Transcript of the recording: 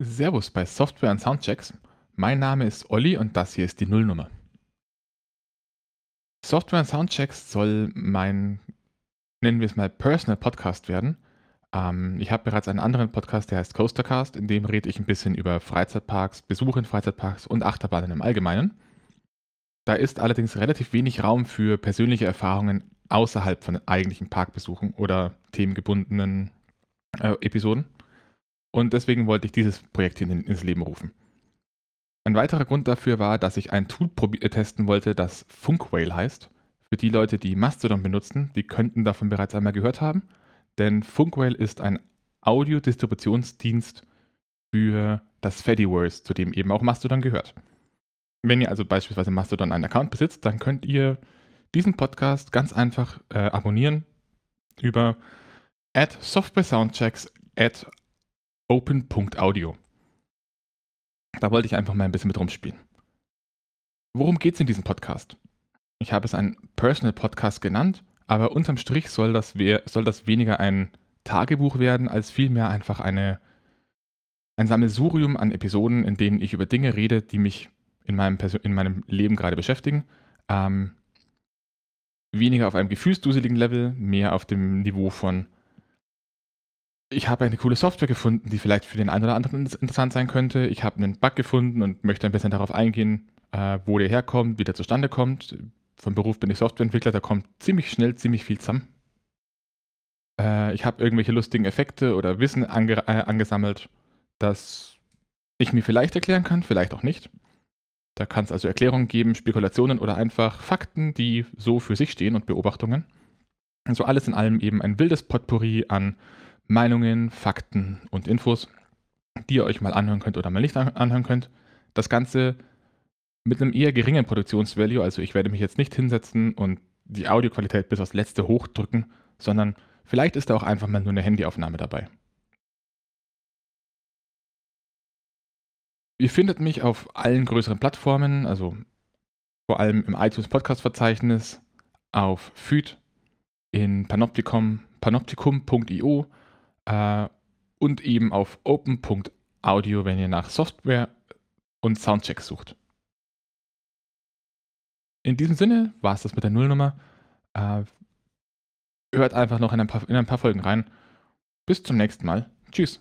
Servus bei Software und Soundchecks. Mein Name ist Olli und das hier ist die Nullnummer. Software und Soundchecks soll mein, nennen wir es mal, Personal Podcast werden. Ähm, ich habe bereits einen anderen Podcast, der heißt Coastercast, in dem rede ich ein bisschen über Freizeitparks, Besuche in Freizeitparks und Achterbahnen im Allgemeinen. Da ist allerdings relativ wenig Raum für persönliche Erfahrungen außerhalb von eigentlichen Parkbesuchen oder themengebundenen äh, Episoden. Und deswegen wollte ich dieses Projekt hier ins Leben rufen. Ein weiterer Grund dafür war, dass ich ein Tool äh, testen wollte, das Funkwhale heißt. Für die Leute, die Mastodon benutzen, die könnten davon bereits einmal gehört haben. Denn Funkwhale ist ein Audiodistributionsdienst für das Fediverse, zu dem eben auch Mastodon gehört. Wenn ihr also beispielsweise Mastodon einen Account besitzt, dann könnt ihr diesen Podcast ganz einfach äh, abonnieren über at softwaresoundchecks at open.audio. Da wollte ich einfach mal ein bisschen mit rumspielen. Worum geht es in diesem Podcast? Ich habe es einen Personal Podcast genannt, aber unterm Strich soll das, soll das weniger ein Tagebuch werden, als vielmehr einfach eine, ein Sammelsurium an Episoden, in denen ich über Dinge rede, die mich in meinem, in meinem Leben gerade beschäftigen. Ähm, weniger auf einem gefühlsduseligen Level, mehr auf dem Niveau von ich habe eine coole Software gefunden, die vielleicht für den einen oder anderen interessant sein könnte. Ich habe einen Bug gefunden und möchte ein bisschen darauf eingehen, äh, wo der herkommt, wie der zustande kommt. Vom Beruf bin ich Softwareentwickler, da kommt ziemlich schnell ziemlich viel zusammen. Äh, ich habe irgendwelche lustigen Effekte oder Wissen ange äh, angesammelt, das ich mir vielleicht erklären kann, vielleicht auch nicht. Da kann es also Erklärungen geben, Spekulationen oder einfach Fakten, die so für sich stehen und Beobachtungen. Also alles in allem eben ein wildes Potpourri an Meinungen, Fakten und Infos, die ihr euch mal anhören könnt oder mal nicht anhören könnt. Das Ganze mit einem eher geringen Produktionsvalue, also ich werde mich jetzt nicht hinsetzen und die Audioqualität bis aufs letzte hochdrücken, sondern vielleicht ist da auch einfach mal nur eine Handyaufnahme dabei. Ihr findet mich auf allen größeren Plattformen, also vor allem im iTunes Podcast Verzeichnis, auf Feed, in Panopticum, panopticum.io äh, und eben auf open.audio, wenn ihr nach Software und Soundchecks sucht. In diesem Sinne war es das mit der Nullnummer. Äh, hört einfach noch in ein, paar, in ein paar Folgen rein. Bis zum nächsten Mal. Tschüss.